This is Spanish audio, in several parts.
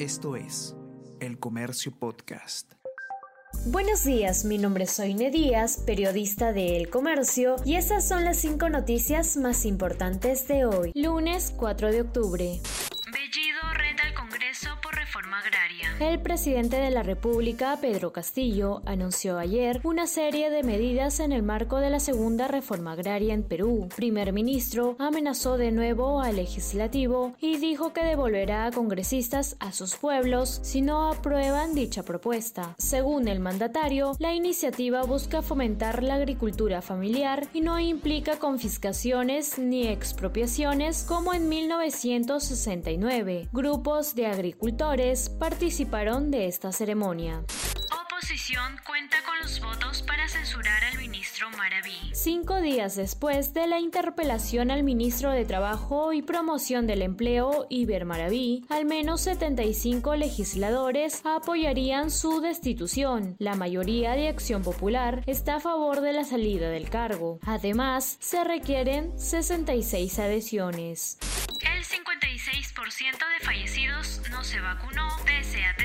Esto es El Comercio Podcast. Buenos días, mi nombre es Soine Díaz, periodista de El Comercio, y estas son las cinco noticias más importantes de hoy, lunes 4 de octubre. El presidente de la República, Pedro Castillo, anunció ayer una serie de medidas en el marco de la segunda reforma agraria en Perú. Primer ministro amenazó de nuevo al legislativo y dijo que devolverá a congresistas a sus pueblos si no aprueban dicha propuesta. Según el mandatario, la iniciativa busca fomentar la agricultura familiar y no implica confiscaciones ni expropiaciones como en 1969. Grupos de agricultores participaron de esta ceremonia. Oposición cuenta con los votos para censurar al ministro Maraví. Cinco días después de la interpelación al ministro de Trabajo y Promoción del Empleo, Iber Maraví, al menos 75 legisladores apoyarían su destitución. La mayoría de Acción Popular está a favor de la salida del cargo. Además, se requieren 66 adhesiones. El 56% de fallecidos no se vacunó pese a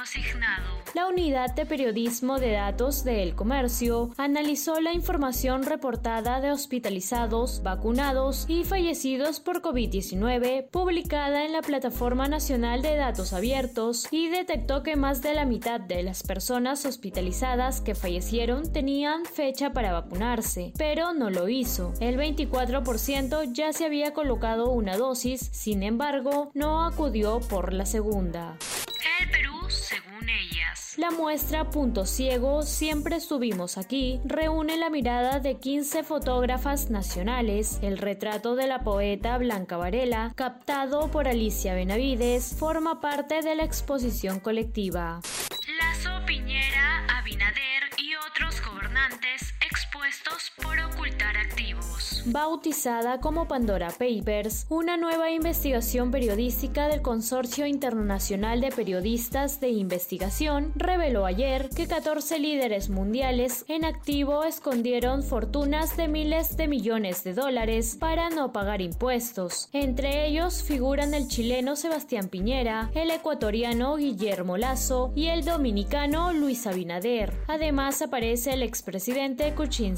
asignado. La unidad de periodismo de datos de El Comercio analizó la información reportada de hospitalizados, vacunados y fallecidos por COVID-19 publicada en la Plataforma Nacional de Datos Abiertos y detectó que más de la mitad de las personas hospitalizadas que fallecieron tenían fecha para vacunarse, pero no lo hizo. El 24% ya se había colocado una dosis, sin embargo, no acudió por la segunda. El. La muestra Punto Ciego, siempre estuvimos aquí, reúne la mirada de 15 fotógrafas nacionales. El retrato de la poeta Blanca Varela, captado por Alicia Benavides, forma parte de la exposición colectiva. Lazo Piñera, Abinader y otros gobernantes por ocultar activos. Bautizada como Pandora Papers, una nueva investigación periodística del Consorcio Internacional de Periodistas de Investigación reveló ayer que 14 líderes mundiales en activo escondieron fortunas de miles de millones de dólares para no pagar impuestos. Entre ellos figuran el chileno Sebastián Piñera, el ecuatoriano Guillermo Lazo y el dominicano Luis Abinader. Además aparece el expresidente Kuczynski.